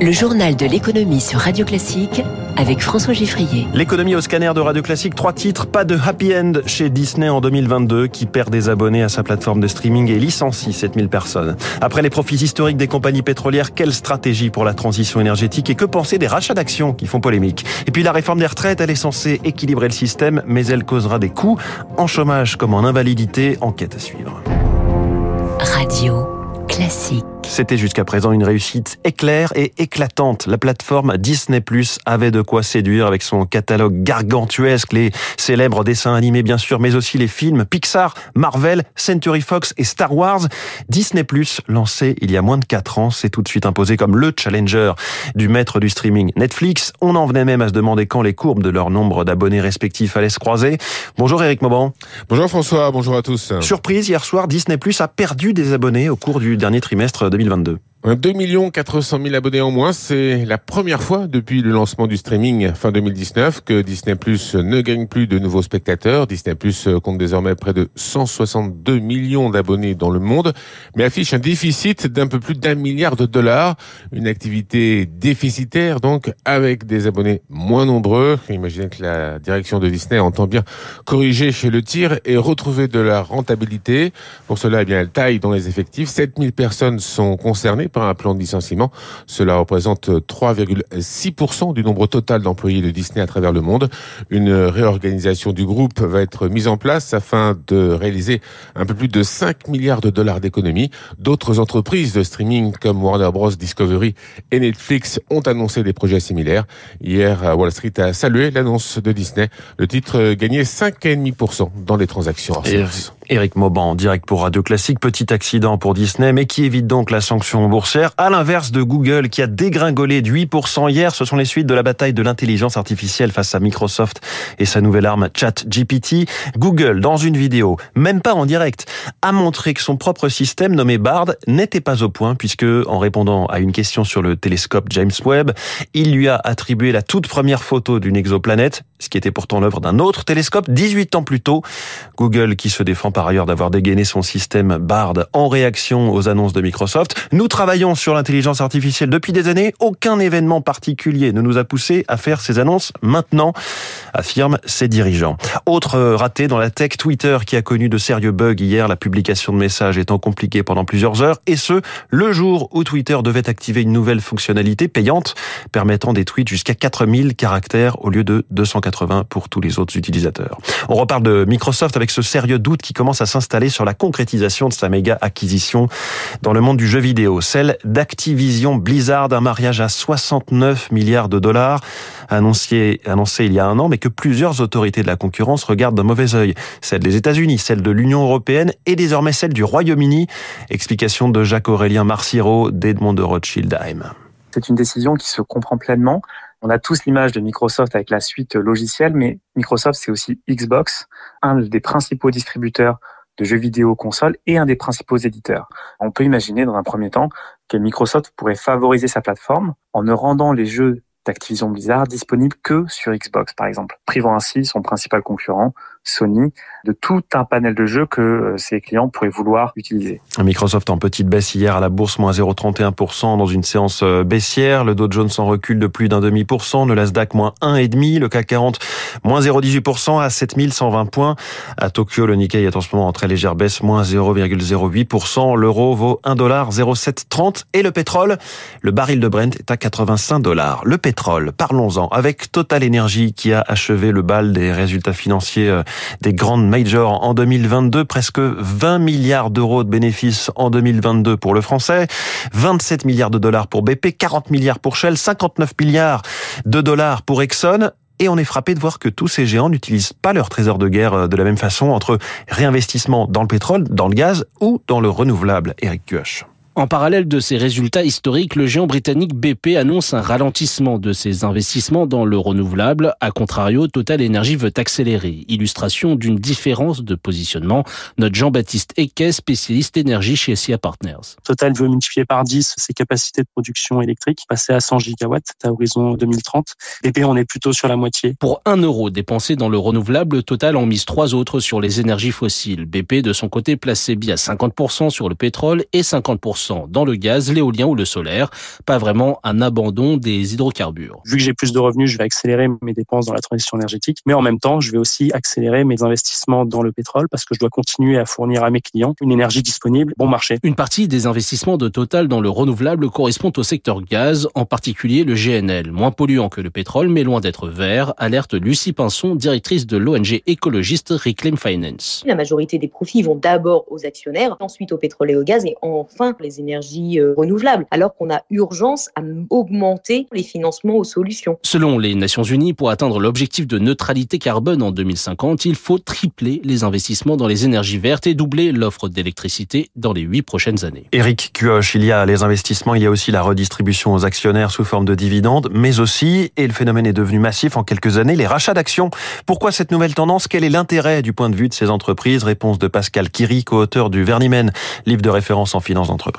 Le journal de l'économie sur Radio Classique avec François Giffrier. L'économie au scanner de Radio Classique, trois titres, pas de happy end chez Disney en 2022 qui perd des abonnés à sa plateforme de streaming et licencie 7000 personnes. Après les profits historiques des compagnies pétrolières, quelle stratégie pour la transition énergétique et que penser des rachats d'actions qui font polémique? Et puis la réforme des retraites, elle est censée équilibrer le système, mais elle causera des coûts en chômage comme en invalidité, enquête à suivre. Radio Classique. C'était jusqu'à présent une réussite éclair et éclatante. La plateforme Disney Plus avait de quoi séduire avec son catalogue gargantuesque, les célèbres dessins animés bien sûr, mais aussi les films Pixar, Marvel, Century Fox et Star Wars. Disney Plus, lancé il y a moins de 4 ans, s'est tout de suite imposé comme le challenger du maître du streaming Netflix. On en venait même à se demander quand les courbes de leur nombre d'abonnés respectifs allaient se croiser. Bonjour Eric Mauban. Bonjour François, bonjour à tous. Surprise, hier soir, Disney Plus a perdu des abonnés au cours du dernier trimestre 2022. 2 400 000 abonnés en moins, c'est la première fois depuis le lancement du streaming fin 2019 que Disney Plus ne gagne plus de nouveaux spectateurs. Disney Plus compte désormais près de 162 millions d'abonnés dans le monde, mais affiche un déficit d'un peu plus d'un milliard de dollars. Une activité déficitaire donc, avec des abonnés moins nombreux. Imaginez que la direction de Disney entend bien corriger chez le tir et retrouver de la rentabilité. Pour cela, eh bien, elle taille dans les effectifs. 7000 personnes sont concernées un plan de licenciement. Cela représente 3,6% du nombre total d'employés de Disney à travers le monde. Une réorganisation du groupe va être mise en place afin de réaliser un peu plus de 5 milliards de dollars d'économies. D'autres entreprises de streaming comme Warner Bros. Discovery et Netflix ont annoncé des projets similaires. Hier, Wall Street a salué l'annonce de Disney. Le titre gagnait 5,5% dans les transactions hors Eric Mauban, direct pour Radio Classique. Petit accident pour Disney, mais qui évite donc la sanction boursière? À l'inverse de Google, qui a dégringolé de 8% hier. Ce sont les suites de la bataille de l'intelligence artificielle face à Microsoft et sa nouvelle arme ChatGPT. Google, dans une vidéo, même pas en direct, a montré que son propre système nommé Bard n'était pas au point puisque, en répondant à une question sur le télescope James Webb, il lui a attribué la toute première photo d'une exoplanète, ce qui était pourtant l'œuvre d'un autre télescope 18 ans plus tôt. Google qui se défend ailleurs d'avoir dégainé son système Bard en réaction aux annonces de Microsoft. Nous travaillons sur l'intelligence artificielle depuis des années. Aucun événement particulier ne nous a poussé à faire ces annonces maintenant, affirment ses dirigeants. Autre raté dans la tech, Twitter qui a connu de sérieux bugs hier, la publication de messages étant compliquée pendant plusieurs heures, et ce, le jour où Twitter devait activer une nouvelle fonctionnalité payante permettant des tweets jusqu'à 4000 caractères au lieu de 280 pour tous les autres utilisateurs. On reparle de Microsoft avec ce sérieux doute qui commence à s'installer sur la concrétisation de sa méga acquisition dans le monde du jeu vidéo, celle d'Activision Blizzard, un mariage à 69 milliards de dollars annoncé, il y a un an, mais que plusieurs autorités de la concurrence regardent d'un mauvais œil. Celle des États-Unis, celle de l'Union européenne et désormais celle du Royaume-Uni. Explication de Jacques-Aurélien Marciro d'Edmond de Rothschildheim. C'est une décision qui se comprend pleinement. On a tous l'image de Microsoft avec la suite logicielle, mais Microsoft, c'est aussi Xbox, un des principaux distributeurs de jeux vidéo consoles et un des principaux éditeurs. On peut imaginer dans un premier temps que Microsoft pourrait favoriser sa plateforme en ne rendant les jeux d'Activision Blizzard disponibles que sur Xbox, par exemple, privant ainsi son principal concurrent, Sony, de tout un panel de jeux que euh, ses clients pourraient vouloir utiliser. Microsoft en petite baisse hier à la bourse, moins 0,31% dans une séance euh, baissière. Le Dow Jones en recule de plus d'un demi pour cent. Le Nasdaq, moins 1,5%. Le CAC 40, moins 0,18% à 7120 points. À Tokyo, le Nikkei est en ce moment en très légère baisse, moins 0,08%. L'euro vaut 1,0730 et le pétrole, le baril de Brent est à 85 dollars. Le pétrole, parlons-en avec Total Energy qui a achevé le bal des résultats financiers euh, des grandes majors en 2022, presque 20 milliards d'euros de bénéfices en 2022 pour le français, 27 milliards de dollars pour BP, 40 milliards pour Shell, 59 milliards de dollars pour Exxon. Et on est frappé de voir que tous ces géants n'utilisent pas leur trésor de guerre euh, de la même façon entre réinvestissement dans le pétrole, dans le gaz ou dans le renouvelable. Eric. En parallèle de ces résultats historiques, le géant britannique BP annonce un ralentissement de ses investissements dans le renouvelable. A contrario, Total Energy veut accélérer. Illustration d'une différence de positionnement. Notre Jean-Baptiste Equet, spécialiste énergie chez SIA Partners. Total veut multiplier par 10 ses capacités de production électrique, passer à 100 gigawatts à horizon 2030. BP, on est plutôt sur la moitié. Pour 1 euro dépensé dans le renouvelable, Total en mise trois autres sur les énergies fossiles. BP, de son côté, billes à 50% sur le pétrole et 50% 20% dans le gaz, l'éolien ou le solaire. Pas vraiment un abandon des hydrocarbures. Vu que j'ai plus de revenus, je vais accélérer mes dépenses dans la transition énergétique, mais en même temps, je vais aussi accélérer mes investissements dans le pétrole parce que je dois continuer à fournir à mes clients une énergie disponible, bon marché. Une partie des investissements de Total dans le renouvelable correspond au secteur gaz, en particulier le GNL, moins polluant que le pétrole mais loin d'être vert, alerte Lucie Pinson, directrice de l'ONG écologiste Reclaim Finance. La majorité des profits vont d'abord aux actionnaires, ensuite au pétrole et au gaz et enfin les énergies euh, renouvelables, alors qu'on a urgence à augmenter les financements aux solutions. Selon les Nations Unies, pour atteindre l'objectif de neutralité carbone en 2050, il faut tripler les investissements dans les énergies vertes et doubler l'offre d'électricité dans les huit prochaines années. Éric Cuoche, il y a les investissements, il y a aussi la redistribution aux actionnaires sous forme de dividendes, mais aussi, et le phénomène est devenu massif en quelques années, les rachats d'actions. Pourquoi cette nouvelle tendance? Quel est l'intérêt du point de vue de ces entreprises? Réponse de Pascal Kiri, co-auteur du Vernimen, livre de référence en finance d'entreprise.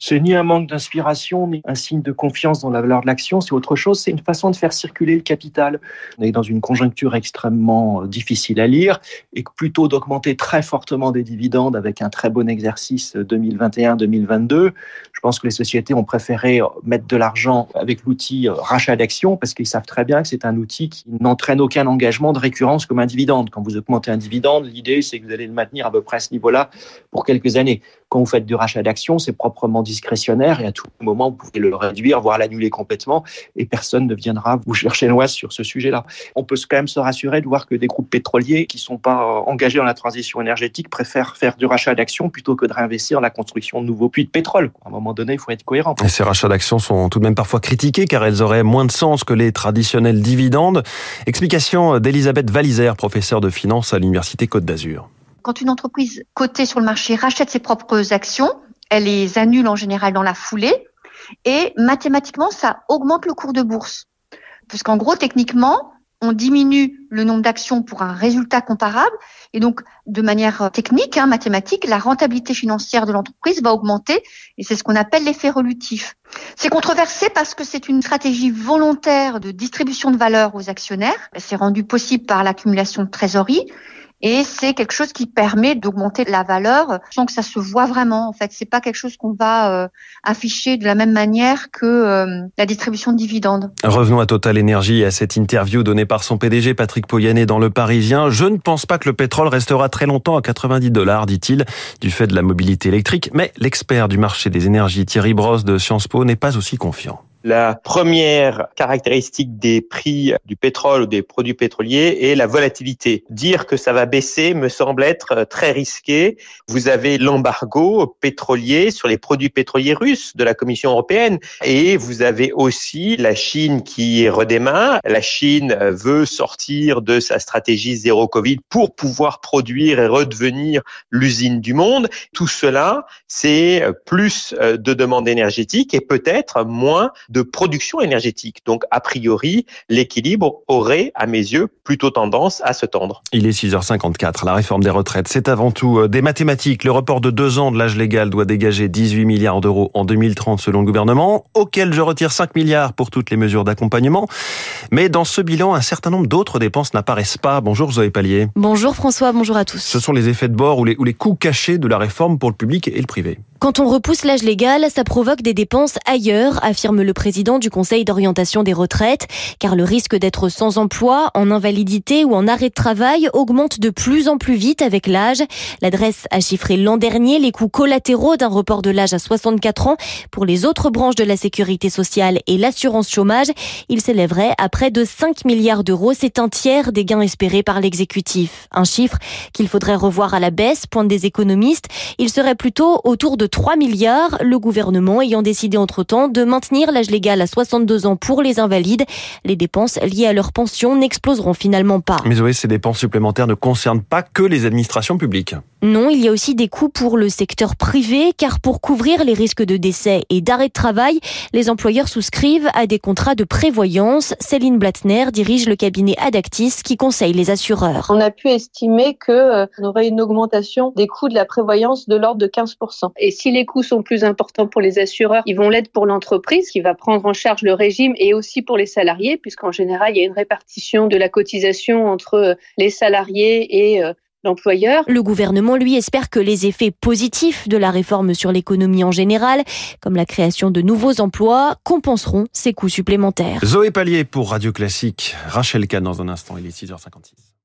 C'est ni un manque d'inspiration, ni un signe de confiance dans la valeur de l'action, c'est autre chose, c'est une façon de faire circuler le capital. On est dans une conjoncture extrêmement euh, difficile à lire et plutôt d'augmenter très fortement des dividendes avec un très bon exercice 2021-2022. Je pense que les sociétés ont préféré mettre de l'argent avec l'outil euh, rachat d'actions parce qu'ils savent très bien que c'est un outil qui n'entraîne aucun engagement de récurrence comme un dividende. Quand vous augmentez un dividende, l'idée c'est que vous allez le maintenir à peu près à ce niveau-là pour quelques années. Quand vous faites du rachat d'actions, c'est proprement discrétionnaire et à tout moment, vous pouvez le réduire, voire l'annuler complètement et personne ne viendra vous chercher l'oise sur ce sujet-là. On peut quand même se rassurer de voir que des groupes pétroliers qui ne sont pas engagés dans la transition énergétique préfèrent faire du rachat d'actions plutôt que de réinvestir dans la construction de nouveaux puits de pétrole. À un moment donné, il faut être cohérent. Et ces rachats d'actions sont tout de même parfois critiqués car elles auraient moins de sens que les traditionnels dividendes. Explication d'Elisabeth Valizer, professeure de finance à l'Université Côte d'Azur. Quand une entreprise cotée sur le marché rachète ses propres actions, elle les annule en général dans la foulée et mathématiquement, ça augmente le cours de bourse. Parce qu'en gros, techniquement, on diminue le nombre d'actions pour un résultat comparable et donc de manière technique, hein, mathématique, la rentabilité financière de l'entreprise va augmenter et c'est ce qu'on appelle l'effet relutif. C'est controversé parce que c'est une stratégie volontaire de distribution de valeur aux actionnaires. C'est rendu possible par l'accumulation de trésorerie et c'est quelque chose qui permet d'augmenter la valeur sans que ça se voit vraiment. En fait, c'est pas quelque chose qu'on va euh, afficher de la même manière que euh, la distribution de dividendes. Revenons à Total Energy et à cette interview donnée par son PDG Patrick Poyanet dans Le Parisien. Je ne pense pas que le pétrole restera très longtemps à 90 dollars, dit-il, du fait de la mobilité électrique. Mais l'expert du marché des énergies Thierry Brosse de Sciences Po n'est pas aussi confiant. La première caractéristique des prix du pétrole ou des produits pétroliers est la volatilité. Dire que ça va baisser me semble être très risqué. Vous avez l'embargo pétrolier sur les produits pétroliers russes de la Commission européenne et vous avez aussi la Chine qui redémarre. La Chine veut sortir de sa stratégie zéro Covid pour pouvoir produire et redevenir l'usine du monde. Tout cela, c'est plus de demande énergétique et peut-être moins de production énergétique. Donc, a priori, l'équilibre aurait, à mes yeux, plutôt tendance à se tendre. Il est 6h54. La réforme des retraites, c'est avant tout euh, des mathématiques. Le report de deux ans de l'âge légal doit dégager 18 milliards d'euros en 2030 selon le gouvernement, auquel je retire 5 milliards pour toutes les mesures d'accompagnement. Mais dans ce bilan, un certain nombre d'autres dépenses n'apparaissent pas. Bonjour Zoé Pallier. Bonjour François, bonjour à tous. Ce sont les effets de bord ou les, ou les coûts cachés de la réforme pour le public et le privé. Quand on repousse l'âge légal, ça provoque des dépenses ailleurs, affirme le président du Conseil d'orientation des retraites, car le risque d'être sans emploi, en invalidité ou en arrêt de travail augmente de plus en plus vite avec l'âge. L'adresse a chiffré l'an dernier les coûts collatéraux d'un report de l'âge à 64 ans pour les autres branches de la sécurité sociale et l'assurance chômage. Il s'élèverait à près de 5 milliards d'euros. C'est un tiers des gains espérés par l'exécutif. Un chiffre qu'il faudrait revoir à la baisse, pointent des économistes. Il serait plutôt autour de 3 milliards, le gouvernement ayant décidé entre-temps de maintenir l'âge légal à 62 ans pour les invalides. Les dépenses liées à leur pension n'exploseront finalement pas. Mais oui, ces dépenses supplémentaires ne concernent pas que les administrations publiques. Non, il y a aussi des coûts pour le secteur privé, car pour couvrir les risques de décès et d'arrêt de travail, les employeurs souscrivent à des contrats de prévoyance. Céline Blattner dirige le cabinet Adactis qui conseille les assureurs. On a pu estimer qu'on aurait une augmentation des coûts de la prévoyance de l'ordre de 15%. Et si les coûts sont plus importants pour les assureurs, ils vont l'être pour l'entreprise qui va prendre en charge le régime et aussi pour les salariés, puisqu'en général, il y a une répartition de la cotisation entre les salariés et l'employeur. Le gouvernement, lui, espère que les effets positifs de la réforme sur l'économie en général, comme la création de nouveaux emplois, compenseront ces coûts supplémentaires. Zoé Pallier pour Radio Classique. Rachel Kahn dans un instant, il est 6h56.